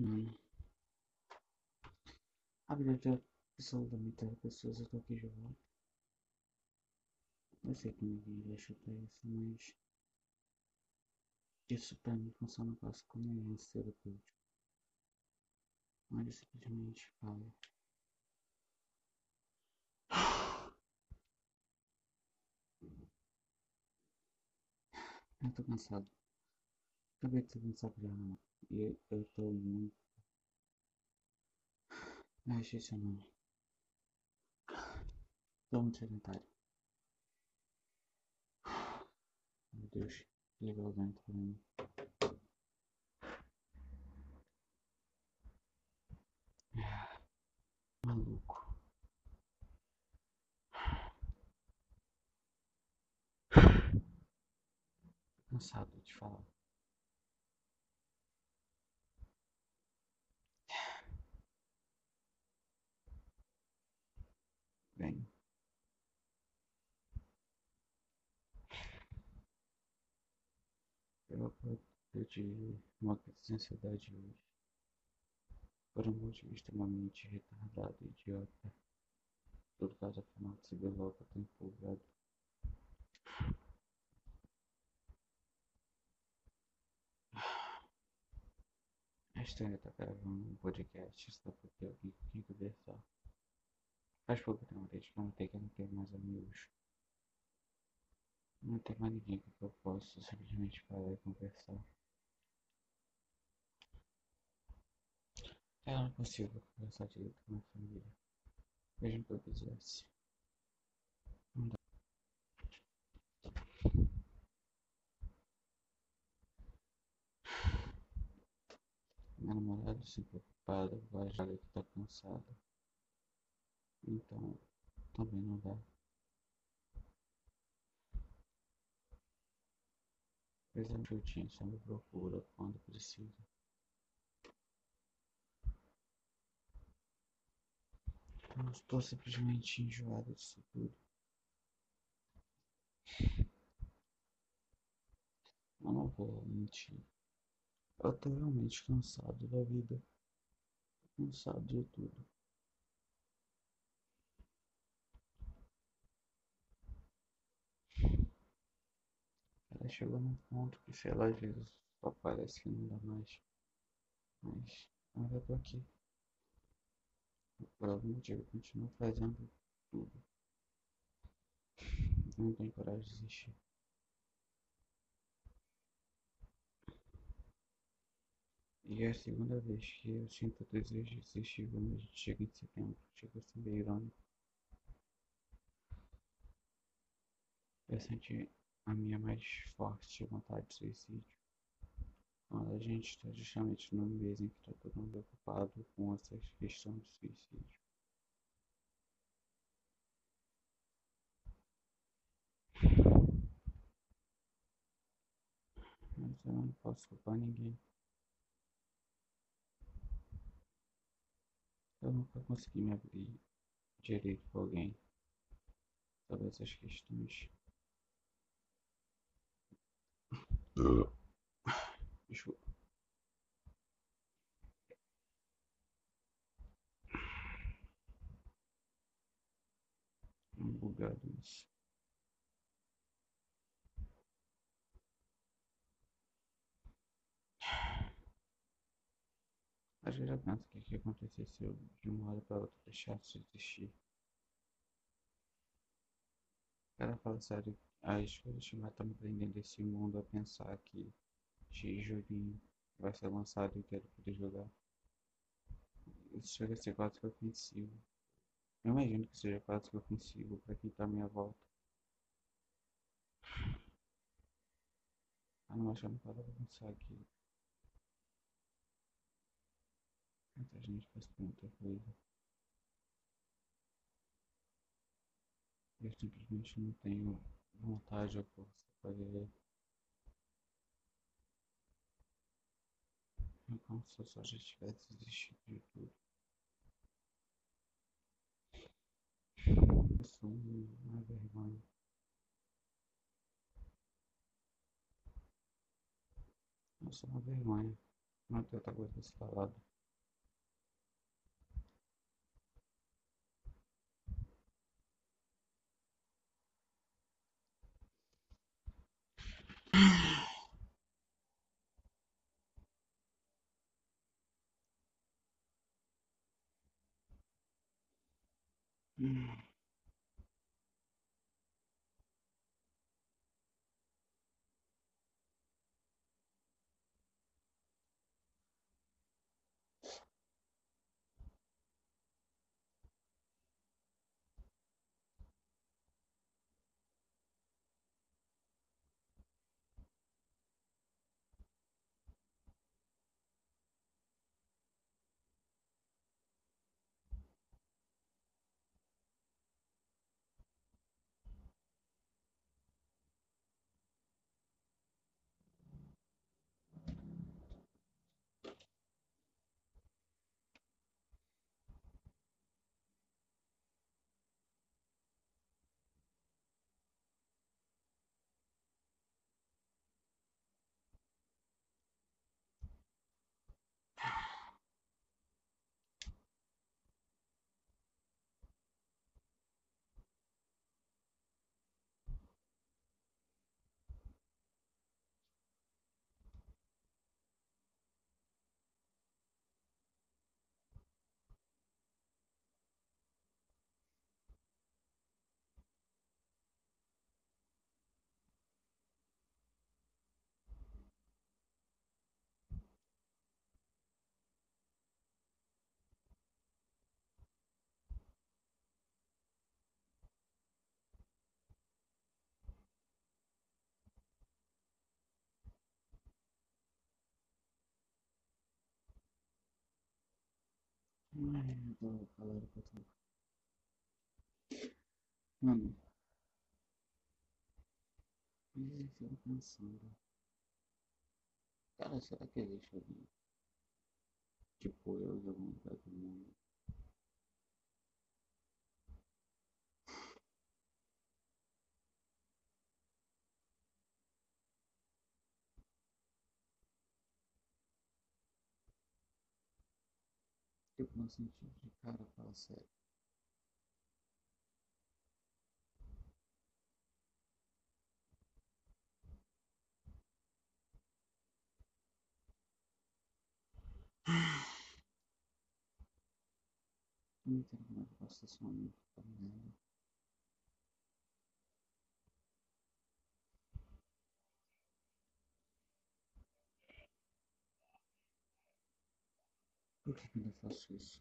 Hum. A vida de absolutamente das pessoas eu tô aqui jogando. Eu sei que ninguém vai chutar isso, mas isso pra mim funciona quase como um lance terapêutico. Eu simplesmente falo. Eu tô cansado. Acabei de cansado já, mano. E eu, tô muito. Não isso não. Tô muito sedentário. Meu Deus, legal dentro pra mim. Maluco. cansado de falar. Eu, tive uma crise de ansiedade hoje. Por um motivo extremamente retardado e idiota. Tudo caso afinal se logo, eu tô empolgado. estranho estar gravando um podcast só porque vim aqui conversar. Faz pouco tempo desde que eu não tenho mais amigos. Não tem mais ninguém que eu possa simplesmente falar e conversar. Eu não consigo conversar direito com a família. Mesmo que eu quisesse. Não dá. Minha namorada se preocupada, vai já que tá cansada. Então, também não dá. Exemplo, eu tinha sempre procura quando precisa. Eu estou simplesmente enjoado disso tudo. Eu não vou mentir. Eu realmente cansado da vida. Cansado de tudo. Chegou num ponto que, sei lá, às vezes só parece que não dá mais. Mas ainda tô aqui. Por algum motivo, eu continuo fazendo tudo. Não tenho coragem de desistir. E é a segunda vez que eu sinto o desejo de desistir quando a gente chega em setembro. Chega a ser meio irônico. Eu senti a minha mais forte vontade de suicídio. Quando a gente está justamente no mês em que está todo mundo ocupado com essa questão de suicídio. Mas eu não posso culpar ninguém. Eu nunca consegui me abrir direito com alguém sobre essas questões. Desculpa. Um bugado isso. Às vezes eu penso o que ia acontecer se eu de uma hora para outra deixasse de existir. Cara, fala sério, as coisas que estão prendendo desse mundo a pensar que X joguinho vai ser lançado e quero poder jogar. Isso chega a ser quase que ofensivo. Eu imagino que seja quase que ofensivo para quem tá à minha volta. Ah, não, acho que não paro pra pensar aqui. Muita gente faz muita coisa. Eu simplesmente não tenho vontade ou força para viver. É como se eu só já tivesse desistido de tudo. Eu sou uma vergonha. Eu sou uma vergonha. Não tem outra coisa ser falado. 嗯。Mano. Eu fico pensando. Cara, será que existe alguém? Tipo, eu de algum lugar Tipo, no sentido de cara, fala sério. Não como é que eu posso ser só um Por que eu faço isso?